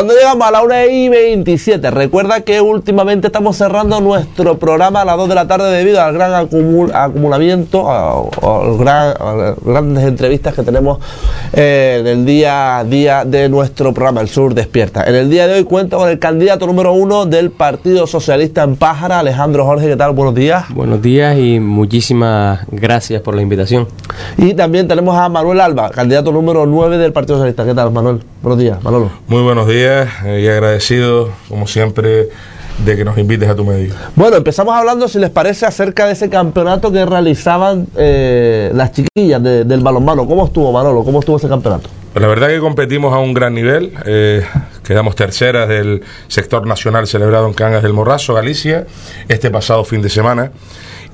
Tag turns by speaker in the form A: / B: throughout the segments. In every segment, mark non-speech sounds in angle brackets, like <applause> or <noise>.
A: Cuando llegamos a la 1 y 27, recuerda que últimamente estamos cerrando nuestro programa a las 2 de la tarde debido al gran acumulamiento, a, las grandes entrevistas que tenemos eh, en el día a día de nuestro programa El Sur Despierta. En el día de hoy cuento con el candidato número uno del Partido Socialista en Pájara, Alejandro Jorge. ¿Qué tal? Buenos días.
B: Buenos días y muchísimas gracias por la invitación.
A: Y también tenemos a Manuel Alba, candidato número 9 del Partido Socialista. ¿Qué tal, Manuel? Buenos días, Manolo.
C: Muy buenos días eh, y agradecido, como siempre, de que nos invites a tu medio.
A: Bueno, empezamos hablando, si les parece, acerca de ese campeonato que realizaban eh, las chiquillas del balonmano. ¿Cómo estuvo, Manolo? ¿Cómo estuvo ese campeonato?
C: Pues la verdad que competimos a un gran nivel. Eh, quedamos terceras del sector nacional celebrado en Cangas del Morrazo, Galicia, este pasado fin de semana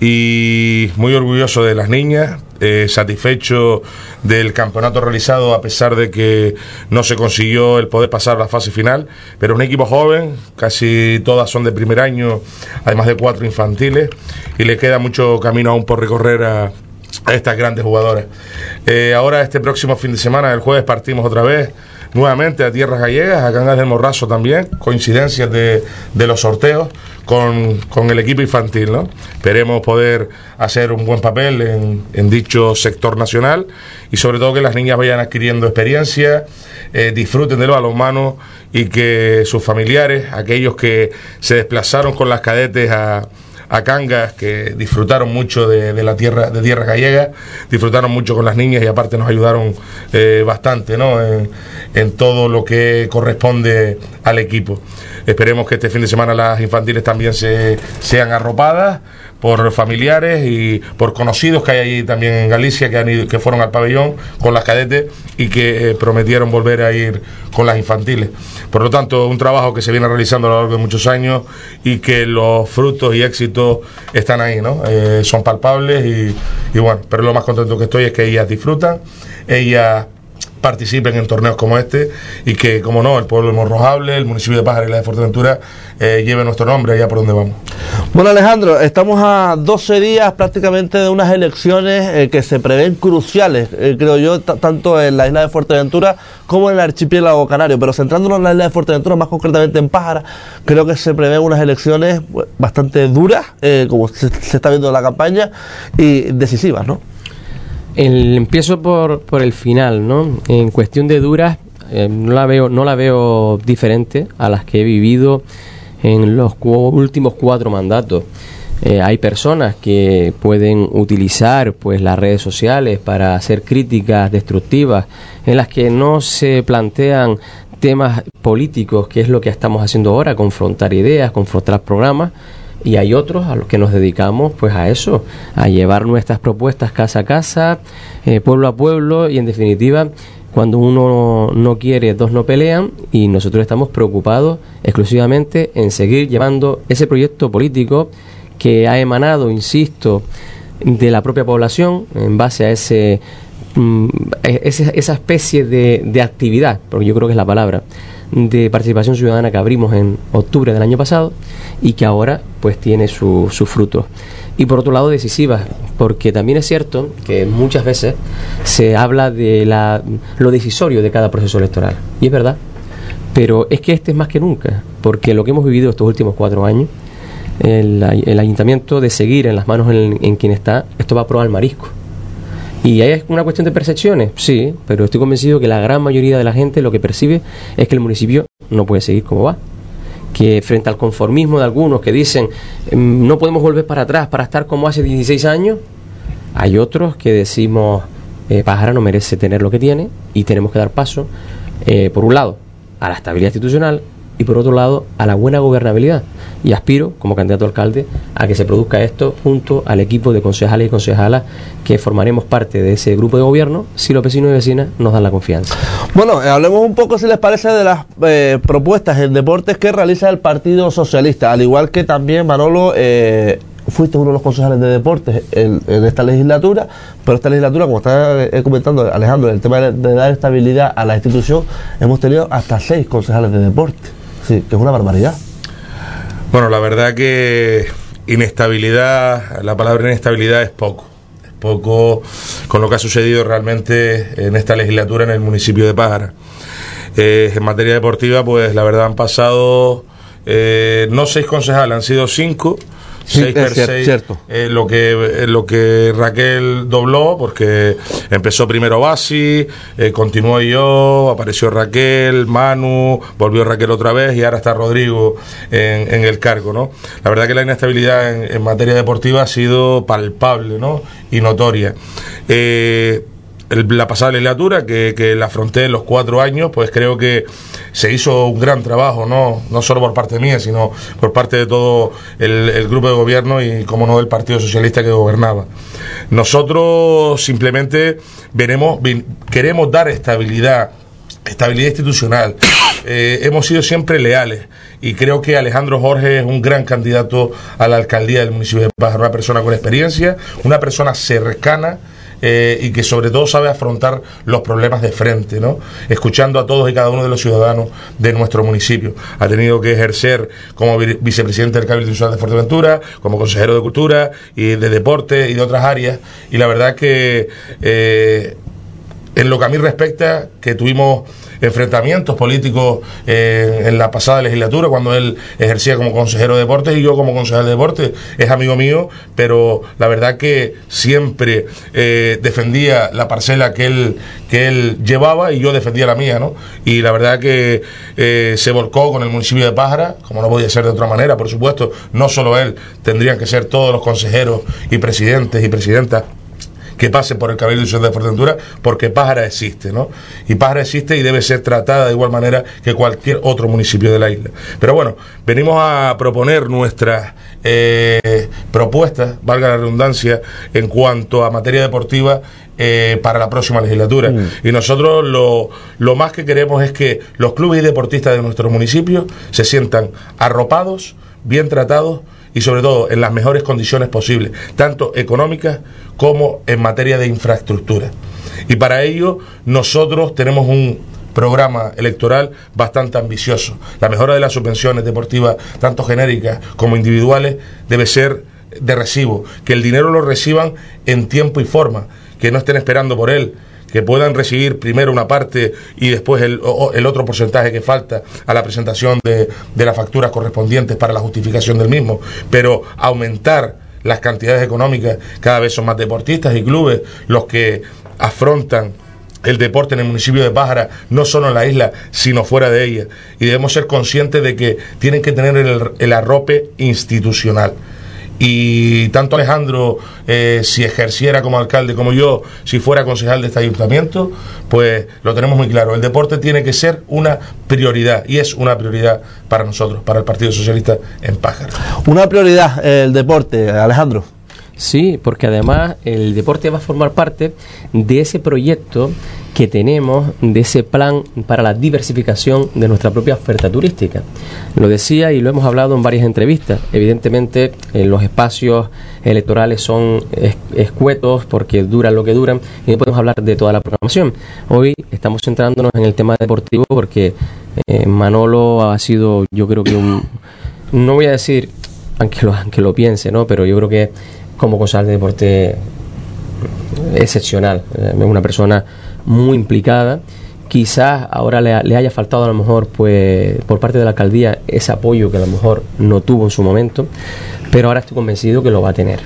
C: y muy orgulloso de las niñas, eh, satisfecho del campeonato realizado a pesar de que no se consiguió el poder pasar a la fase final, pero un equipo joven, casi todas son de primer año, además de cuatro infantiles, y le queda mucho camino aún por recorrer a, estas grandes jugadoras. Eh, ahora este próximo fin de semana, el jueves, partimos otra vez nuevamente a tierras gallegas, a Cangas del Morrazo también, coincidencias de, de los sorteos con, con, el equipo infantil. ¿no? Esperemos poder hacer un buen papel en, dicho sector nacional y sobre todo que las niñas vayan adquiriendo experiencia, eh, disfruten de los balonmano y que sus familiares, aquellos que se desplazaron con las cadetes a a Cangas, que disfrutaron mucho de, la tierra, de tierra gallega, disfrutaron mucho con las niñas y aparte nos ayudaron eh, bastante ¿no? en, todo lo que corresponde al equipo. Esperemos que este fin de semana las infantiles también se, sean arropadas por familiares y por conocidos que hay allí también en Galicia que, han ido, que fueron al pabellón con las cadetes y que eh, prometieron volver a ir con las infantiles. Por lo tanto, un trabajo que se viene realizando a lo largo de muchos años y que los frutos y éxitos están ahí, ¿no? Eh, son palpables y, y bueno, pero lo más contento que estoy es que ellas disfrutan, ellas participen en torneos como este y que, como no, el pueblo de Morrojable, el municipio de Pájara y la de Fuerteventura eh, lleve nuestro nombre allá por donde vamos.
A: Bueno, Alejandro, estamos a 12 días prácticamente de unas elecciones eh, que se prevén cruciales, eh, creo yo, tanto en la isla de Fuerteventura como en el archipiélago canario, pero centrándonos en la isla de Fuerteventura, más concretamente en Pájara, creo que se prevén unas elecciones bastante duras, como se, se está viendo en la campaña, y decisivas, ¿no?
B: El, empiezo por, por el final, ¿no? En cuestión de duras, eh, no, la veo, no la veo diferente a las que he vivido en los últimos cuatro mandatos. Eh, hay personas que pueden utilizar pues las redes sociales para hacer críticas destructivas en las que no se plantean temas políticos, que es lo que estamos haciendo ahora, confrontar ideas, confrontar programas, y hay otros a los que nos dedicamos pues a eso, a llevar nuestras propuestas casa a casa, eh, pueblo a pueblo y en definitiva cuando uno no quiere, dos no pelean y nosotros estamos preocupados exclusivamente en seguir llevando ese proyecto político que ha emanado, insisto, de la propia población en base a ese, mm, esa especie de, de actividad, porque yo creo que es la palabra, de participación ciudadana que abrimos en octubre del año pasado y que ahora pues tiene sus su frutos. Y por otro lado decisivas, porque también es cierto que muchas veces se habla de la, lo decisorio de cada proceso electoral. Y es verdad, pero es que este es más que nunca, porque lo que hemos vivido estos últimos cuatro años, el, el ayuntamiento de seguir en las manos en, en quien está, esto va a probar el marisco. ¿Y es una cuestión de percepciones? Sí, pero estoy convencido que la gran mayoría de la gente lo que percibe es que el municipio no puede seguir como va. Que frente al conformismo de algunos que dicen mm, no podemos volver para atrás para estar como hace 16 años, hay otros que decimos eh, Pájara no merece tener lo que tiene y tenemos que dar paso, eh, por un lado, a la estabilidad institucional y por otro lado a la buena gobernabilidad. Y aspiro, como candidato a alcalde, a que se produzca esto junto al equipo de concejales y concejalas que formaremos parte de ese grupo de gobierno si los vecinos y vecinas nos dan la confianza.
A: Bueno, eh, hablemos un poco, si les parece, de las eh, propuestas en deportes que realiza el Partido Socialista, al igual que también Manolo... Eh, fuiste uno de los concejales de deportes en, esta legislatura, pero esta legislatura, como está comentando Alejandro, el tema de, dar estabilidad a la institución, hemos tenido hasta seis concejales de deporte. Sí, que es una barbaridad.
C: Bueno, la verdad que inestabilidad, la palabra inestabilidad es poco. Es poco con lo que ha sucedido realmente en esta legislatura en el municipio de Pájara. Eh, en materia deportiva, pues la verdad han pasado eh, no seis concejales, han sido cinco.
A: Sí,
C: seis
A: es
C: per
A: cier-
C: seis,
A: cierto.
C: eh, lo que eh, lo que Raquel dobló porque empezó primero Basi eh, continuó yo apareció Raquel Manu volvió Raquel otra vez y ahora está Rodrigo en, en el cargo no la verdad que la inestabilidad en, en materia deportiva ha sido palpable no y notoria. Eh, el- la pasada legislatura que, que la afronté en los cuatro años, pues creo que se hizo un gran trabajo, no, no solo por parte mía, sino por parte de todo el, grupo de gobierno y, como no, del Partido Socialista que gobernaba. Nosotros simplemente veremos, queremos dar estabilidad, estabilidad institucional. <coughs> Eh, hemos sido siempre leales y creo que Alejandro Jorge es un gran candidato a la alcaldía del municipio de Pájaro, una persona con experiencia, una persona cercana eh, y que sobre todo sabe afrontar los problemas de frente, ¿no? Escuchando a todos y cada uno de los ciudadanos de nuestro municipio. Ha tenido que ejercer como vi- vicepresidente del Cabildo Institucional de Fuerteventura, como consejero de Cultura y de Deporte y de otras áreas, y la verdad que eh, en lo que a mí respecta, que tuvimos enfrentamientos políticos eh, en la pasada legislatura, cuando él ejercía como consejero de deportes y yo como consejero de deportes, es amigo mío, pero la verdad que siempre eh, defendía la parcela que él, que él llevaba y yo defendía la mía, ¿no? Y la verdad que eh, se volcó con el municipio de Pájara, como no podía ser de otra manera, por supuesto, no solo él, tendrían que ser todos los consejeros y presidentes y presidentas que pase por el Cabildo Institucional de Fuerteventura, porque Pájara existe, ¿no? Y Pájara existe y debe ser tratada de igual manera que cualquier otro municipio de la isla. Pero bueno, venimos a proponer nuestras eh, propuestas, valga la redundancia, en cuanto a materia deportiva eh, para la próxima legislatura. Y nosotros lo, lo más que queremos es que los clubes y deportistas de nuestros municipios se sientan arropados, bien tratados y sobre todo en las mejores condiciones posibles, tanto económicas como en materia de infraestructura. Y para ello nosotros tenemos un programa electoral bastante ambicioso. La mejora de las subvenciones deportivas, tanto genéricas como individuales, debe ser de recibo, que el dinero lo reciban en tiempo y forma, que no estén esperando por él, que puedan recibir primero una parte y después el, el otro porcentaje que falta a la presentación de, de las facturas correspondientes para la justificación del mismo, pero aumentar las cantidades económicas, cada vez son más deportistas y clubes los que afrontan el deporte en el municipio de Pájara, no solo en la isla, sino fuera de ella. Y debemos ser conscientes de que tienen que tener el, el arrope institucional. Y tanto Alejandro, eh, si ejerciera como alcalde como yo, si fuera concejal de este ayuntamiento, pues lo tenemos muy claro. El deporte tiene que ser una prioridad y es una prioridad para nosotros, para el Partido Socialista en Pájara.
A: Una prioridad, el deporte, Alejandro.
B: Sí, porque además el deporte va a formar parte de ese proyecto que tenemos, de ese plan para la diversificación de nuestra propia oferta turística. Lo decía y lo hemos hablado en varias entrevistas. Evidentemente, eh, los espacios electorales son es- escuetos porque duran lo que duran y no podemos hablar de toda la programación. Hoy estamos centrándonos en el tema deportivo porque eh, Manolo ha sido, yo creo que un, no voy a decir aunque lo, aunque lo piense, ¿no? Pero yo creo que como concejal de deporte excepcional, eh, una persona muy implicada. Quizás ahora le, le haya faltado a lo mejor, pues, por parte de la alcaldía ese apoyo que a lo mejor no tuvo en su momento, pero ahora estoy convencido que lo va a tener.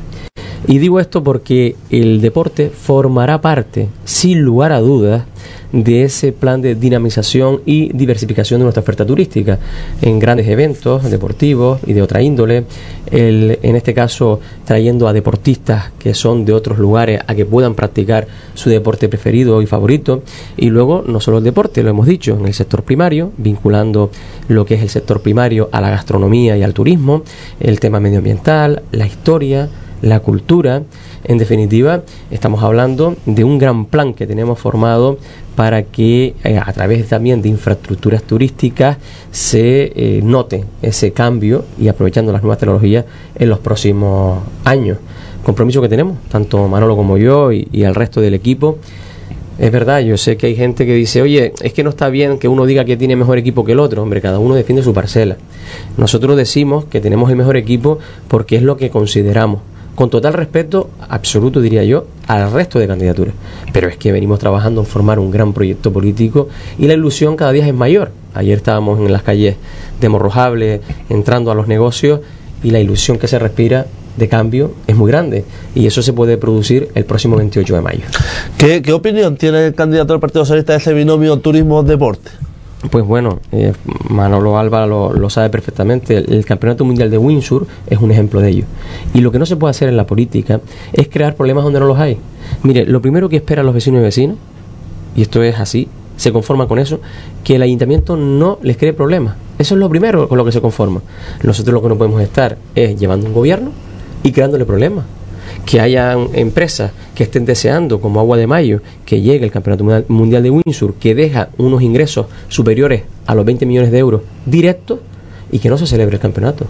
B: Y digo esto porque el deporte formará parte, sin lugar a dudas, de ese plan de dinamización y diversificación de nuestra oferta turística. En grandes eventos deportivos y de otra índole, en este caso trayendo a deportistas que son de otros lugares a que puedan practicar su deporte preferido y favorito. Y luego no solo el deporte, lo hemos dicho, en el sector primario, vinculando lo que es el sector primario a la gastronomía y al turismo, el tema medioambiental, la historia, la cultura. En definitiva, estamos hablando de un gran plan que tenemos formado para que eh, a través también de infraestructuras turísticas se eh, note ese cambio y aprovechando las nuevas tecnologías en los próximos años. Compromiso que tenemos, tanto Manolo como yo y, y el resto del equipo. Es verdad, yo sé que hay gente que dice, oye, es que no está bien que uno diga que tiene mejor equipo que el otro. Hombre, cada uno defiende su parcela. Nosotros decimos que tenemos el mejor equipo porque es lo que consideramos. Con total respeto absoluto, diría yo, al resto de candidaturas. Pero es que venimos trabajando en formar un gran proyecto político y la ilusión cada día es mayor. Ayer estábamos en las calles de Morrojable, entrando a los negocios y la ilusión que se respira de cambio es muy grande y eso se puede producir el próximo 28 de mayo.
A: ¿Qué, qué opinión tiene el candidato del Partido Socialista de ese binomio turismo-deporte?
B: Pues bueno, eh, Manolo Alba lo, lo, sabe perfectamente. El, Campeonato Mundial de Windsor es un ejemplo de ello. Y lo que no se puede hacer en la política es crear problemas donde no los hay. Mire, lo primero que esperan los vecinos y vecinas, y esto es así, se conforma con eso, que el ayuntamiento no les cree problemas. Eso es lo primero con lo que se conforma. Nosotros lo que no podemos estar es llevando un gobierno y creándole problemas que haya empresas que estén deseando, como Agua de Mayo, que llegue el Campeonato Mundial de Windsor, que deja unos ingresos superiores a los 20 millones de euros directos y que no se celebre el campeonato.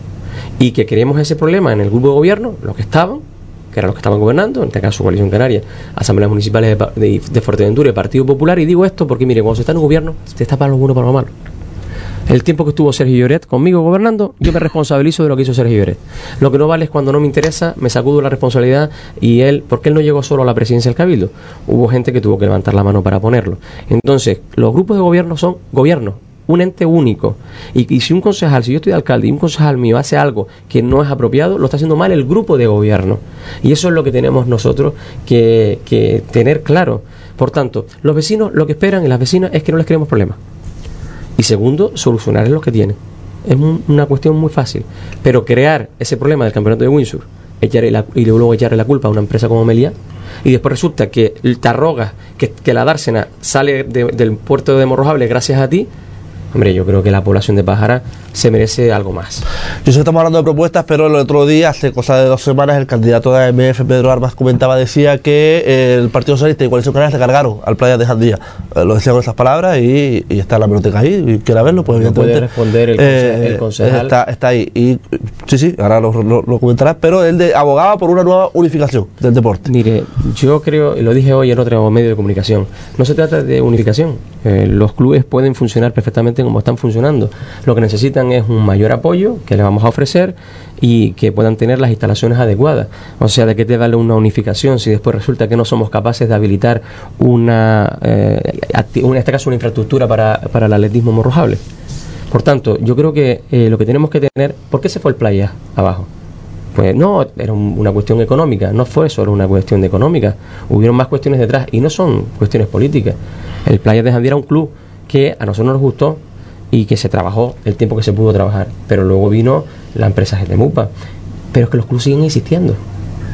B: Y que creemos ese problema en el grupo de gobierno, los que estaban, que eran los que estaban gobernando, en este caso Coalición Canaria, Asambleas Municipales de, de, de Fuerteventura y Partido Popular, y digo esto porque, mire, cuando se está en un gobierno, se está para lo bueno para lo malo. El tiempo que estuvo Sergio Lloret conmigo gobernando, yo me responsabilizo de lo que hizo Sergio Lloret. Lo que no vale es cuando no me interesa, me sacudo la responsabilidad y él, porque él no llegó solo a la presidencia del Cabildo, hubo gente que tuvo que levantar la mano para ponerlo. Entonces, los grupos de gobierno son gobierno, un ente único. Y, si un concejal, si yo estoy de alcalde y un concejal mío hace algo que no es apropiado, lo está haciendo mal el grupo de gobierno. Y eso es lo que tenemos nosotros que, que tener claro. Por tanto, los vecinos lo que esperan y las vecinas es que no les creemos problemas. Y segundo, solucionar los que tienen. Es un, una cuestión muy fácil. Pero crear ese problema del campeonato de Windsor echarle la, y luego echarle la culpa a una empresa como Meliá y después resulta que te arrogas que, la dársena sale de, del puerto de Morrojable gracias a ti, hombre, yo creo que la población de Pájara se merece algo más.
A: Yo sé que estamos hablando de propuestas, pero el otro día, hace cosa de dos semanas, el candidato de AMF, Pedro Armas, comentaba, decía que el Partido Socialista y Coalición Canaria se cargaron al Playa de Jandía. Eh, lo decía con esas palabras y, y está en la biblioteca ahí, y quiera verlo, pues evidentemente.
B: puede responder el,
A: eh,
B: el concejal.
A: Está, está, ahí. Y sí, sí, ahora lo, lo, lo, comentarás, pero él de, abogaba por una nueva unificación del deporte.
B: Mire, yo creo, y lo dije hoy en otro medio de comunicación, no se trata de unificación. Eh, los clubes pueden funcionar perfectamente como están funcionando. Lo que necesitan es un mayor apoyo que le vamos a ofrecer y que puedan tener las instalaciones adecuadas. O sea, de qué te vale una unificación si después resulta que no somos capaces de habilitar una, eh, en este caso, una infraestructura para, para el atletismo morrojable. Por tanto, yo creo que eh, lo que tenemos que tener, ¿por qué se fue el playa abajo? Pues no, era un, una cuestión económica, no fue solo una cuestión de económica, hubieron más cuestiones detrás y no son cuestiones políticas. El Playa de Jandía era un club que a nosotros nos gustó y que se trabajó el tiempo que se pudo trabajar, pero luego vino la empresa Getemupa. Pero es que los clubes siguen existiendo.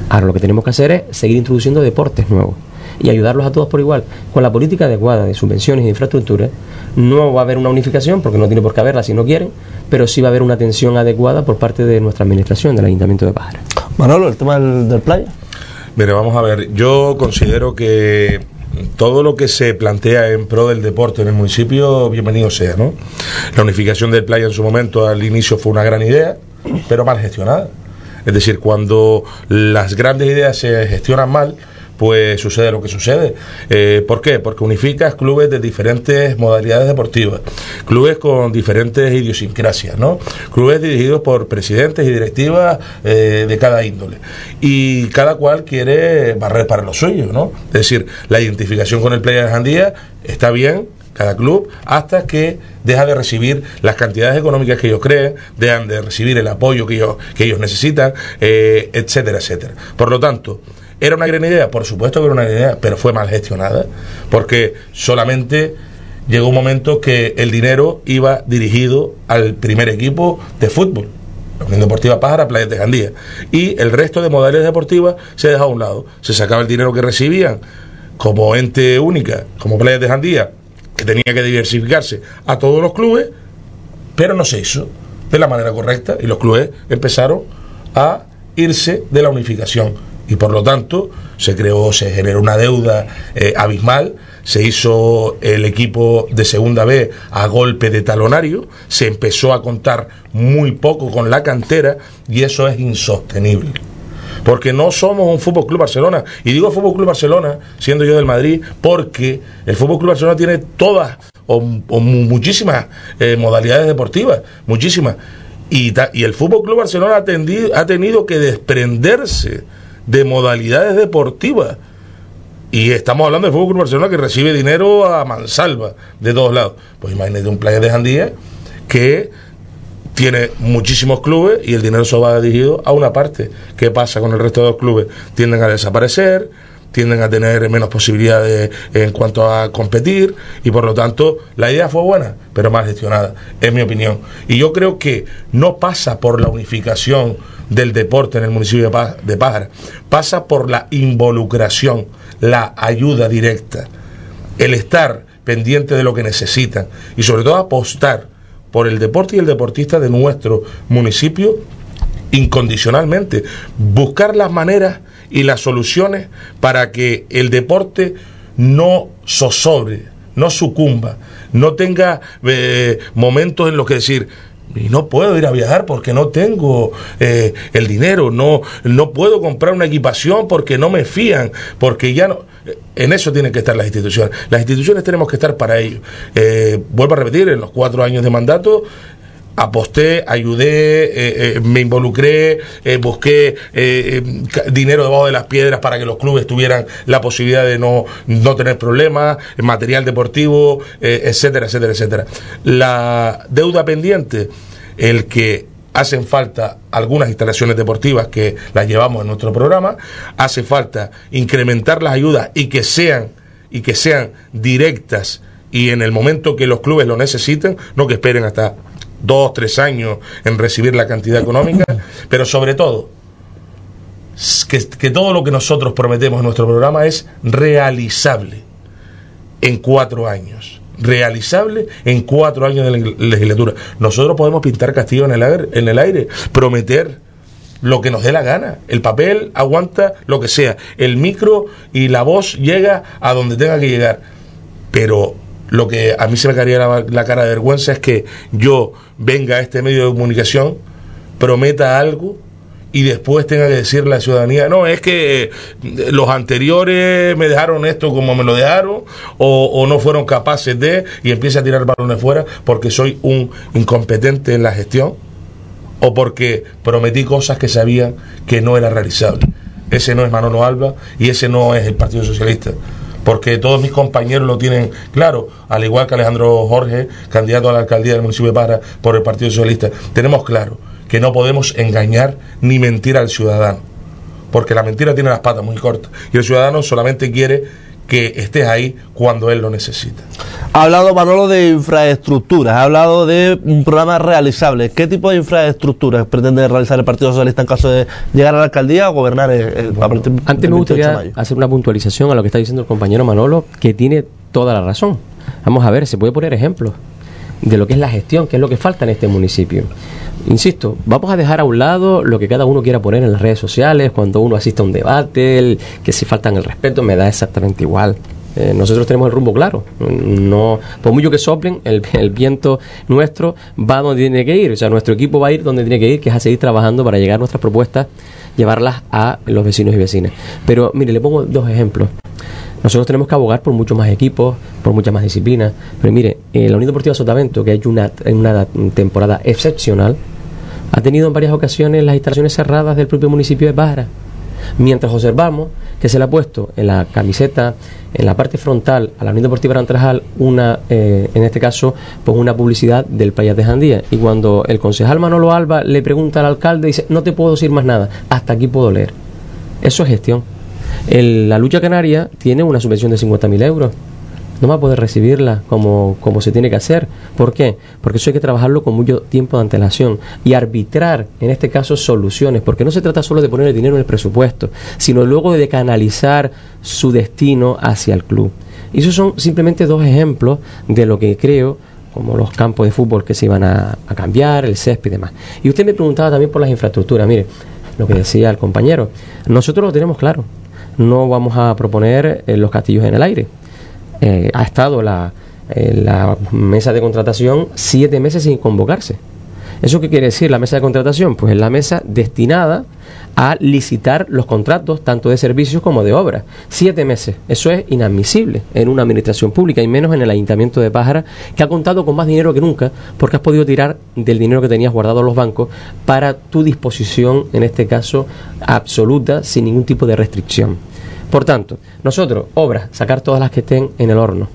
B: Ahora lo que tenemos que hacer es seguir introduciendo deportes nuevos y ayudarlos a todos por igual. Con la política adecuada de subvenciones y de infraestructura, no va a haber una unificación, porque no tiene por qué haberla si no quieren, pero sí va a haber una atención adecuada por parte de nuestra administración, del Ayuntamiento de Pájara.
A: Manolo, el tema del, del playa.
C: Mire, vamos a ver, yo considero que todo lo que se plantea en pro del deporte en el municipio, bienvenido sea, ¿no? La unificación del playa en su momento al inicio fue una gran idea, pero mal gestionada. Es decir, cuando las grandes ideas se gestionan mal, pues sucede lo que sucede. Eh, ¿Por qué? Porque unificas clubes de diferentes modalidades deportivas, clubes con diferentes idiosincrasias, ¿no? Clubes dirigidos por presidentes y directivas eh, de cada índole. Y cada cual quiere barrer para lo suyo, ¿no? Es decir, la identificación con el Playa de Jandía está bien, cada club, hasta que deja de recibir las cantidades económicas que ellos creen, dejan de recibir el apoyo que ellos, que ellos necesitan, eh, etcétera, etcétera. Por lo tanto, ¿Era una gran idea? Por supuesto que era una gran idea, pero fue mal gestionada, porque solamente llegó un momento que el dinero iba dirigido al primer equipo de fútbol, la Unión Deportiva Pájara, Playa de Jandía, y el resto de modalidades deportivas se dejaba a un lado. Se sacaba el dinero que recibían como ente única, como Playa de Jandía, que tenía que diversificarse a todos los clubes, pero no se hizo de la manera correcta y los clubes empezaron a irse de la unificación y por lo tanto se creó, se generó una deuda eh, abismal, se hizo el equipo de segunda B a golpe de talonario, se empezó a contar muy poco con la cantera y eso es insostenible. Porque no somos un Fútbol Club Barcelona. Y digo Fútbol Club Barcelona, siendo yo del Madrid, porque el Fútbol Club Barcelona tiene todas o, o muchísimas eh, modalidades deportivas, muchísimas Y, y el Fútbol Club Barcelona ha, ha tenido que desprenderse de modalidades deportivas. Y estamos hablando del Fútbol Club Barcelona que recibe dinero a mansalva de todos lados. Pues imagínate un playa de Jandía que tiene muchísimos clubes y el dinero se va dirigido a una parte. ¿Qué pasa con el resto de los clubes? Tienden a desaparecer, tienden a tener menos posibilidades en cuanto a competir y por lo tanto la idea fue buena, pero mal gestionada, es mi opinión. Y yo creo que no pasa por la unificación del deporte en el municipio de Pájara, pasa por la involucración, la ayuda directa, el estar pendiente de lo que necesitan y sobre todo apostar por el deporte y el deportista de nuestro municipio incondicionalmente, buscar las maneras y las soluciones para que el deporte no zozobre, no sucumba, no tenga eh, momentos en los que decir, y no puedo ir a viajar porque no tengo eh, el dinero, no, no puedo comprar una equipación porque no me fían, porque ya no... En eso tienen que estar las instituciones. Las instituciones tenemos que estar para ello. Eh, vuelvo a repetir, en los cuatro años de mandato aposté, ayudé, eh, eh, me involucré, eh, busqué dinero debajo de las piedras para que los clubes tuvieran la posibilidad de no, no tener problemas, material deportivo, etcétera, etcétera, etcétera. La deuda pendiente, el que hacen falta algunas instalaciones deportivas que las llevamos en nuestro programa, hace falta incrementar las ayudas y que sean y que sean directas y en el momento que los clubes lo necesiten, no que esperen hasta dos, tres años en recibir la cantidad económica, pero sobre todo, que, todo lo que nosotros prometemos en nuestro programa es realizable en cuatro años realizable en cuatro años de legislatura. Nosotros podemos pintar castillo en el aire, en el aire prometer lo que nos dé la gana. El papel aguanta lo que sea. El micro y la voz llega a donde tenga que llegar. Pero lo que a mí se me caería la, cara de vergüenza es que yo venga a este medio de comunicación, prometa algo y después tenga que decirle a la ciudadanía, no, es que eh, los anteriores me dejaron esto como me lo dejaron, o, no fueron capaces de, y empiece a tirar balones fuera porque soy un incompetente en la gestión, o porque prometí cosas que sabían que no era realizable. Ese no es Manolo Alba y ese no es el Partido Socialista porque todos mis compañeros lo tienen claro, al igual que Alejandro Jorge, candidato a la alcaldía del municipio de Para por el Partido Socialista. Tenemos claro que no podemos engañar ni mentir al ciudadano, porque la mentira tiene las patas muy cortas y el ciudadano solamente quiere que estés ahí cuando él lo necesita.
A: Ha hablado Manolo de infraestructuras, ha hablado de un programa realizable. ¿Qué tipo de infraestructuras pretende realizar el Partido Socialista en caso de llegar a la alcaldía o gobernar el,
B: Antes me gustaría hacer una puntualización a lo que está diciendo el compañero Manolo, que tiene toda la razón. Vamos a ver, se puede poner ejemplos de lo que es la gestión, que es lo que falta en este municipio. Insisto, vamos a dejar a un lado lo que cada uno quiera poner en las redes sociales, cuando uno asiste a un debate, que si faltan el respeto, me da exactamente igual. Eh, nosotros tenemos el rumbo claro. No, por mucho que soplen, el, el, viento nuestro va donde tiene que ir. O sea, nuestro equipo va a ir donde tiene que ir, que es a seguir trabajando para llegar a nuestras propuestas, llevarlas a los vecinos y vecinas. Pero mire, le pongo dos ejemplos. Nosotros tenemos que abogar por muchos más equipos, por muchas más disciplinas. Pero mire, eh, la Unión Deportiva Sotavento, que ha hecho una, una temporada excepcional, ha tenido en varias ocasiones las instalaciones cerradas del propio municipio de Pájara. Mientras observamos que se le ha puesto en la camiseta, en la parte frontal, a la Unión Deportiva Arantrajal, una, eh, en este caso, pues una publicidad del Payas de Jandía. Y cuando el concejal Manolo Alba le pregunta al alcalde, dice, no te puedo decir más nada, hasta aquí puedo leer. Eso es gestión la lucha canaria tiene una subvención de 50.000 euros. No va a poder recibirla como, como se tiene que hacer. ¿Por qué? Porque eso hay que trabajarlo con mucho tiempo de antelación y arbitrar, en este caso, soluciones. Porque no se trata solo de poner el dinero en el presupuesto, sino luego de canalizar su destino hacia el club. Y esos son simplemente dos ejemplos de lo que creo como los campos de fútbol que se iban a, a cambiar, el césped y demás. Y usted me preguntaba también por las infraestructuras. Mire, lo que decía el compañero, nosotros lo tenemos claro no vamos a proponer eh, los castillos en el aire. Eh, ha estado la, eh, la mesa de contratación siete meses sin convocarse. ¿Eso qué quiere decir la mesa de contratación? Pues es la mesa destinada a licitar los contratos tanto de servicios como de obras. Siete meses. Eso es inadmisible en una administración pública y menos en el Ayuntamiento de Pájara, que ha contado con más dinero que nunca porque has podido tirar del dinero que tenías guardado en los bancos para tu disposición, en este caso, absoluta, sin ningún tipo de restricción. Por tanto, nosotros, obras, sacar todas las que estén en el horno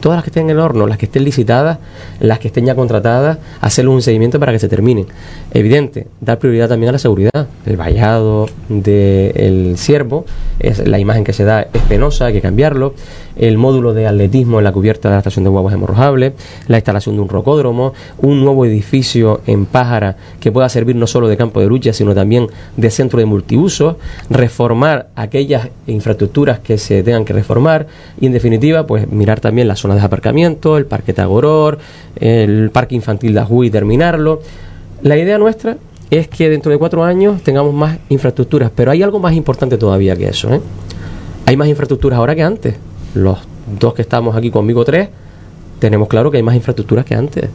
B: todas las que estén en el horno, las que estén licitadas, las que estén ya contratadas, hacerle un seguimiento para que se terminen. Evidente, dar prioridad también a la seguridad. El vallado del ciervo, es, la imagen que se da es penosa, hay que cambiarlo. El módulo de atletismo en la cubierta de la estación de huevos hemorrojables, la instalación de un rocódromo, un nuevo edificio en Pájara que pueda servir no solo de campo de lucha, sino también de centro de multiuso, reformar aquellas infraestructuras que se tengan que reformar y en definitiva, pues mirar también la zona de aparcamiento, el parque Tagoror, el parque infantil de Ajuy y terminarlo. La idea nuestra es que dentro de cuatro años tengamos más infraestructuras, pero hay algo más importante todavía que eso. ¿eh? Hay más infraestructuras ahora que antes. Los dos que estamos aquí conmigo, tres, tenemos claro que hay más infraestructuras que antes.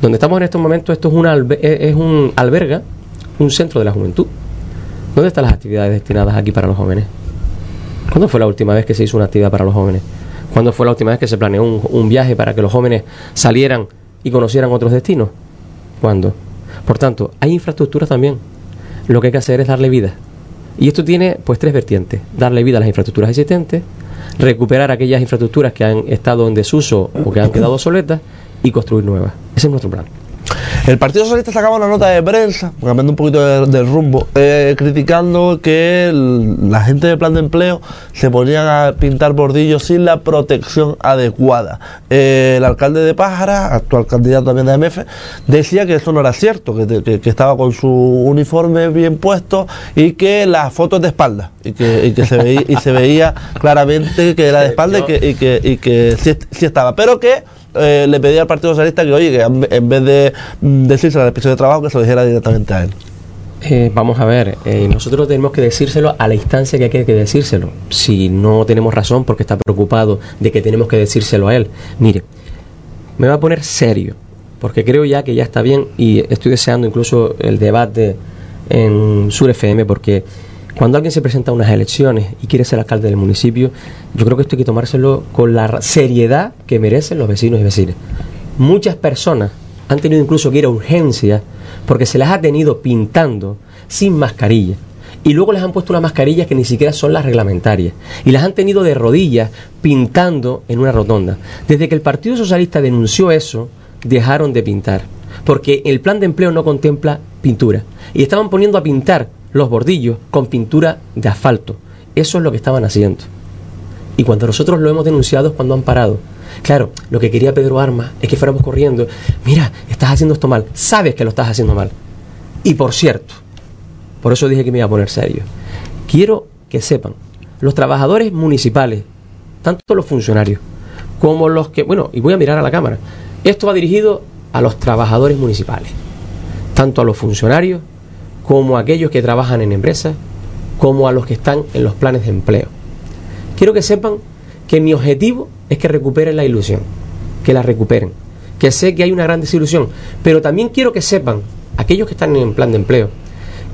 B: Donde estamos en estos momentos, esto es, una es un alberga, un centro de la juventud. ¿Dónde están las actividades destinadas aquí para los jóvenes? ¿Cuándo fue la última vez que se hizo una actividad para los jóvenes? ¿Cuándo fue la última vez que se planeó un, viaje para que los jóvenes salieran y conocieran otros destinos? ¿Cuándo? Por tanto, hay infraestructuras también. Lo que hay que hacer es darle vida. Y esto tiene pues tres vertientes. Darle vida a las infraestructuras existentes, recuperar aquellas infraestructuras que han estado en desuso o que han quedado obsoletas y construir nuevas. Ese es nuestro plan.
A: El Partido Socialista sacaba una nota de prensa, cambiando un poquito del rumbo, eh, criticando que la gente del plan de empleo se ponían a pintar bordillos sin la protección adecuada. Eh, el alcalde de Pájara, actual candidato también de MF, decía que eso no era cierto, que, estaba con su uniforme bien puesto y que la foto es de espalda y que, se, veía, y se veía claramente que era de <laughs> espalda y que, y que, sí estaba. Pero que eh, le pedí al Partido Socialista que, oye, que en vez de decirse a la de trabajo, que se lo dijera directamente a él.
B: Eh, vamos a ver, eh, nosotros tenemos que decírselo a la instancia que hay que decírselo. Si no tenemos razón porque está preocupado de que tenemos que decírselo a él, mire, me va a poner serio, porque creo ya que ya está bien y estoy deseando incluso el debate en Sur FM porque cuando alguien se presenta a unas elecciones y quiere ser alcalde del municipio, yo creo que esto hay que tomárselo con la seriedad que merecen los vecinos y vecinas. Muchas personas han tenido incluso que ir a urgencia porque se las ha tenido pintando sin mascarilla. Y luego les han puesto unas mascarillas que ni siquiera son las reglamentarias. Y las han tenido de rodillas pintando en una rotonda. Desde que el Partido Socialista denunció eso, dejaron de pintar. Porque el plan de empleo no contempla pintura. Y estaban poniendo a pintar los bordillos con pintura de asfalto. Eso es lo que estaban haciendo. Y cuando nosotros lo hemos denunciado es cuando han parado. Claro, lo que quería Pedro Armas es que fuéramos corriendo. Mira, estás haciendo esto mal. Sabes que lo estás haciendo mal. Y por cierto, por eso dije que me iba a poner serio. Quiero que sepan, los trabajadores municipales, tanto los funcionarios como los que, bueno, y voy a mirar a la cámara, esto va dirigido a los trabajadores municipales, tanto a los funcionarios como a aquellos que trabajan en empresas, como a los que están en los planes de empleo. Quiero que sepan que mi objetivo es que recuperen la ilusión, que la recuperen, que sé que hay una gran desilusión, pero también quiero que sepan, aquellos que están en el plan de empleo,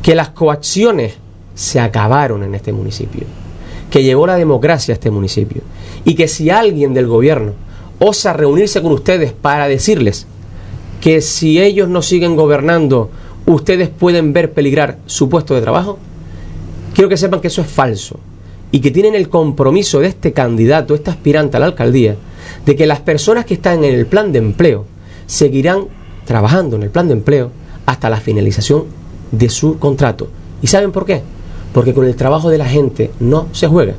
B: que las coacciones se acabaron en este municipio, que llegó la democracia a este municipio, y que si alguien del gobierno osa reunirse con ustedes para decirles que si ellos no siguen gobernando ustedes pueden ver peligrar su puesto de trabajo, quiero que sepan que eso es falso y que tienen el compromiso de este candidato, este aspirante a la alcaldía, de que las personas que están en el plan de empleo seguirán trabajando en el plan de empleo hasta la finalización de su contrato. ¿Y saben por qué? Porque con el trabajo de la gente no se juega.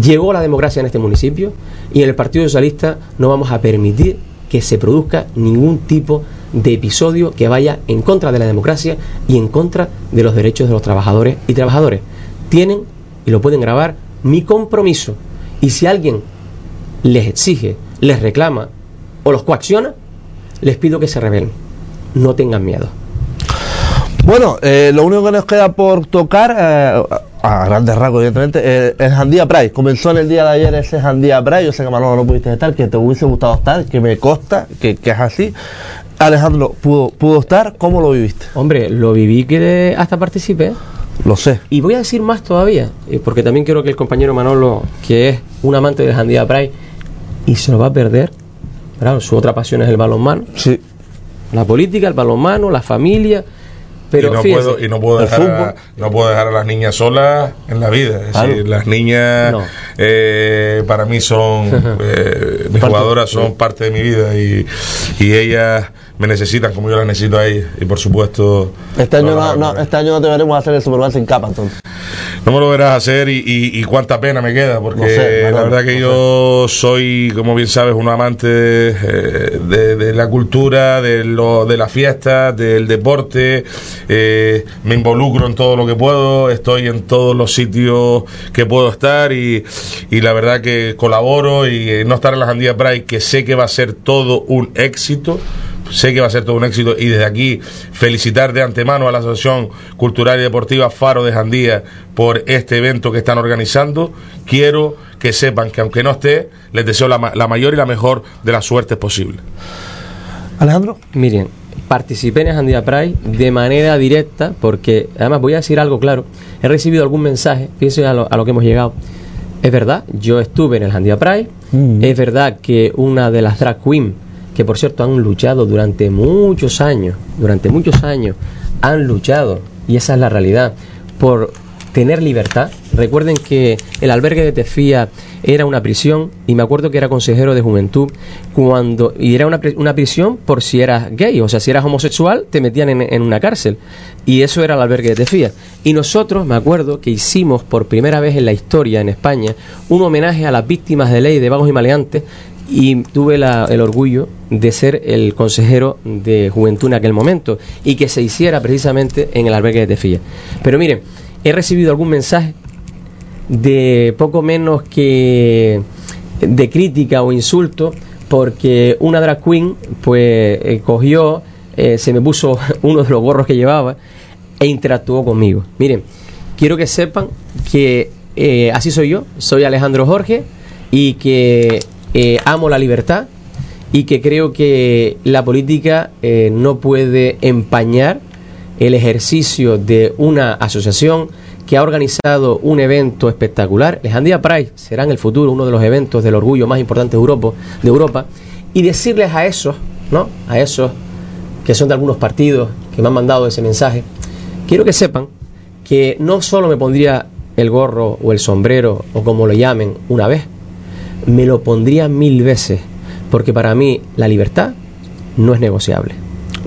B: Llegó la democracia en este municipio y en el Partido Socialista no vamos a permitir que se produzca ningún tipo de de episodio que vaya en contra de la democracia y en contra de los derechos de los trabajadores y trabajadores. Tienen, y lo pueden grabar, mi compromiso. Y si alguien les exige, les reclama o los coacciona, les pido que se rebelen. No tengan miedo.
A: Bueno, eh, lo único que nos queda por tocar, eh, a grandes rasgos, evidentemente, eh, es Jandía Pride. Comenzó en el día de ayer ese Jandía Pride. Yo sé que Manolo no pudiste estar, que te hubiese gustado estar, que me consta que, que es así. Alejandro, ¿pudo, ¿pudo estar? ¿Cómo lo viviste?
B: Hombre, lo viví que hasta participé.
A: Lo sé.
B: Y voy a decir más todavía, eh, porque también quiero que el compañero Manolo, que es un amante de Jandía Pride, y se lo va a perder, ¿verdad? su otra pasión es el balonmano.
A: Sí.
B: La política, el balonmano, la familia. Pero
C: y no
B: fíjense,
C: puedo y no puedo dejar a, no puedo dejar a las niñas solas en la vida es
A: Claro.
C: decir las niñas
B: No.
C: eh, para mí son <laughs> eh, mis
A: Parte-
C: jugadoras son parte de mi vida y, y ellas me necesitan como yo las necesito a ellas y por supuesto
A: Este año
C: no
A: no,
C: las
A: este año no te veremos hacer el Superman sin capa, entonces.
C: No me lo verás hacer y, y- y cuánta pena me queda, porque
A: No sé,
C: la verdad que yo soy, como bien sabes, un amante eh, de, de la cultura, de, lo, de la fiesta, del deporte. eh, me involucro en todo lo que puedo, estoy en todos los sitios que puedo estar y, y la verdad que colaboro y eh, no estar en la Jandía Pride, que sé que va a ser todo un éxito. Sé que va a ser todo un éxito y desde aquí felicitar de antemano a la Asociación Cultural y Deportiva Faro de Jandía por este evento que están organizando. Quiero que sepan que aunque no esté, les deseo la, ma- la mayor y la mejor de las suertes posibles.
A: Alejandro.
B: Miren, participé en Jandía Pride de manera directa, porque además voy a decir algo claro. He recibido algún mensaje, fíjense a lo, a lo que hemos llegado. Es verdad, yo estuve en el Jandía Pride.
A: Mm.
B: Es verdad que una de las drag queen, que por cierto han luchado durante muchos años, durante muchos años, han luchado, y esa es la realidad, por tener libertad. Recuerden que el albergue de Tefía era una prisión y me acuerdo que era consejero de juventud cuando y era una, una prisión por si eras gay, o sea, si eras homosexual te metían en, en una cárcel y eso era el albergue de Tefía. Y nosotros, me acuerdo que hicimos por primera vez en la historia en España un homenaje a las víctimas de ley de vagos y maleantes y tuve el orgullo de ser el consejero de juventud en aquel momento y que se hiciera precisamente en el albergue de Tefía. Pero miren, he recibido algún mensaje de poco menos que de crítica o insulto porque una drag queen pues eh, cogió, eh, se me puso <laughs> uno de los gorros que llevaba e interactuó conmigo. Miren, quiero que sepan que eh, así soy yo, soy Alejandro Jorge y que eh, amo la libertad y que creo que la política eh, no puede empañar el ejercicio de una asociación que ha organizado un evento espectacular. El Jandía Pride será en el futuro uno de los eventos del orgullo más importantes de Europa, de Europa y decirles a esos, ¿no? A esos que son de algunos partidos que me han mandado ese mensaje, quiero que sepan que no solo me pondría el gorro o el sombrero o como lo llamen una vez, me lo pondría mil veces, porque para mí la libertad no es negociable.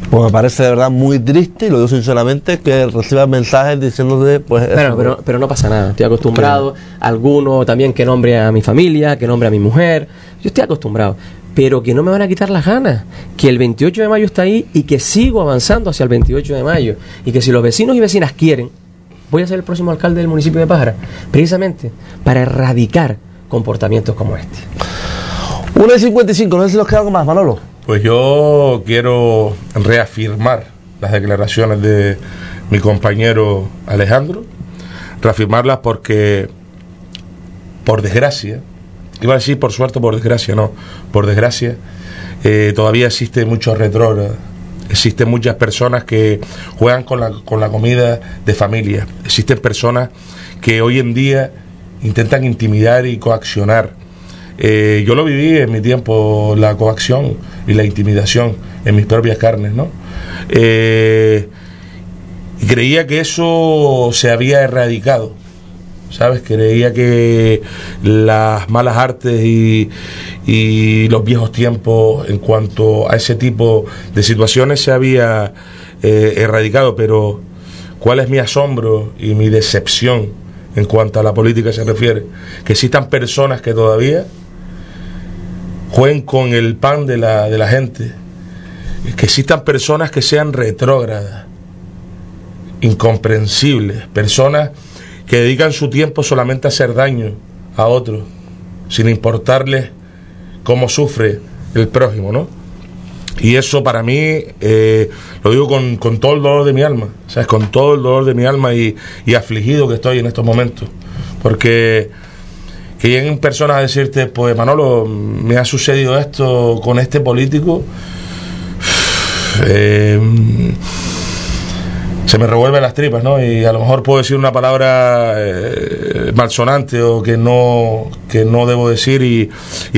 A: Pues me parece de verdad muy triste, y lo digo sinceramente, que recibas mensajes diciéndote, pues.
B: Pero,
A: eso.
B: pero, pero no pasa nada, estoy acostumbrado. Alguno también que nombre a mi familia, que nombre a mi mujer. Yo estoy acostumbrado. Pero que no me van a quitar las ganas. Que el 28 de mayo está ahí y que sigo avanzando hacia el 28 de mayo. Y que si los vecinos y vecinas quieren, voy a ser el próximo alcalde del municipio de Pájara. Precisamente para erradicar comportamientos como este.
A: 1 y 55, no sé si nos queda algo más, Manolo.
C: Pues yo quiero reafirmar las declaraciones de mi compañero Alejandro, reafirmarlas porque, por desgracia, iba a decir por suerte o por desgracia, no, por desgracia, eh, todavía existe mucho retrógrado. Existen muchas personas que juegan con la, con la comida de familia. Existen personas que hoy en día intentan intimidar y coaccionar. Eh, yo lo viví en mi tiempo, la coacción y la intimidación en mis propias carnes, ¿no? Eh, y creía que eso se había erradicado, ¿sabes? Creía que las malas artes y, y los viejos tiempos en cuanto a ese tipo de situaciones se había eh, erradicado, pero ¿cuál es mi asombro y mi decepción en cuanto a la política se refiere? Que existan personas que todavía jueguen con el pan de la, de la gente, que existan personas que sean retrógradas, incomprensibles, personas que dedican su tiempo solamente a hacer daño a otros, sin importarles cómo sufre el prójimo, ¿no? Y eso para mí, eh, lo digo con, con todo el dolor de mi alma, ¿sabes? Con todo el dolor de mi alma y, y afligido que estoy en estos momentos. Porque que lleguen personas a decirte, pues Manolo, me ha sucedido esto con este político. <sighs> Eh, se me revuelven las tripas, ¿no? Y a lo mejor puedo decir una palabra eh, malsonante o que no, que no debo decir y,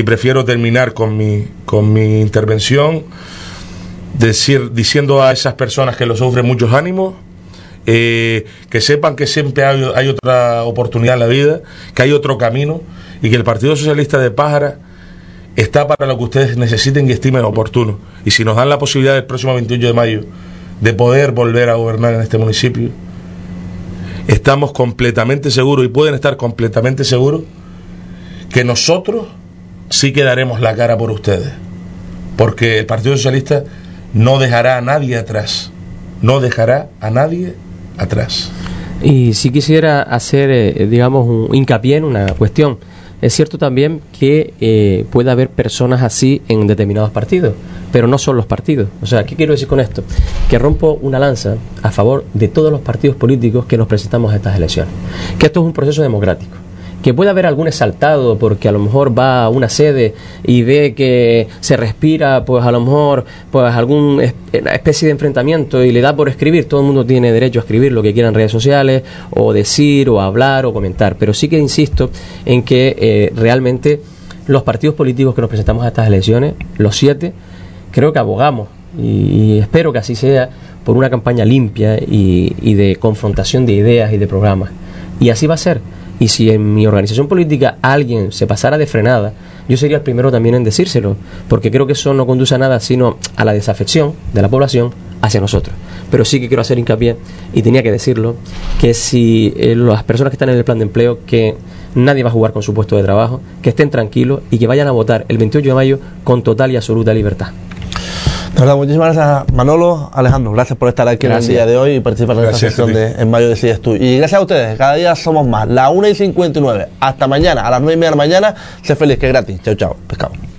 C: prefiero terminar con mi, con mi intervención decir, diciendo a esas personas que lo sufren muchos ánimos, eh, que sepan que siempre hay, hay, otra oportunidad en la vida, que hay otro camino y que el Partido Socialista de Pájara está para lo que ustedes necesiten y estimen oportuno. Y si nos dan la posibilidad el próximo 28 de mayo de poder volver a gobernar en este municipio, estamos completamente seguros y pueden estar completamente seguros que nosotros sí que daremos la cara por ustedes. Porque el Partido Socialista no dejará a nadie atrás. No dejará a nadie atrás.
B: Y si quisiera hacer, eh, digamos, un hincapié en una cuestión. Es cierto también que eh, puede haber personas así en determinados partidos, pero no son los partidos. O sea, ¿qué quiero decir con esto? Que rompo una lanza a favor de todos los partidos políticos que nos presentamos a estas elecciones. Que esto es un proceso democrático que puede haber algún exaltado porque a lo mejor va a una sede y ve que se respira pues a lo mejor pues alguna especie de enfrentamiento y le da por escribir todo el mundo tiene derecho a escribir lo que quiera en redes sociales o decir o hablar o comentar pero sí que insisto en que eh, realmente los partidos políticos que nos presentamos a estas elecciones los siete creo que abogamos y, espero que así sea por una campaña limpia y, y de confrontación de ideas y de programas y así va a ser y si en mi organización política alguien se pasara de frenada, yo sería el primero también en decírselo, porque creo que eso no conduce a nada sino a la desafección de la población hacia nosotros. Pero sí que quiero hacer hincapié, y tenía que decirlo, que si eh, las personas que están en el plan de empleo, que nadie va a jugar con su puesto de trabajo, que estén tranquilos y que vayan a votar el 28 de mayo con total y absoluta libertad.
A: De verdad, muchísimas gracias Manolo, Alejandro, gracias por estar aquí gracias. en el día de hoy y participar en
C: Gracias
A: esta sesión de En Mayo Decides Tú. Y gracias a ustedes, cada día somos más. La 1 y 59. Hasta mañana, a las 9 y media de la mañana. Sé feliz, que es gratis. Chao, chao. Pescado.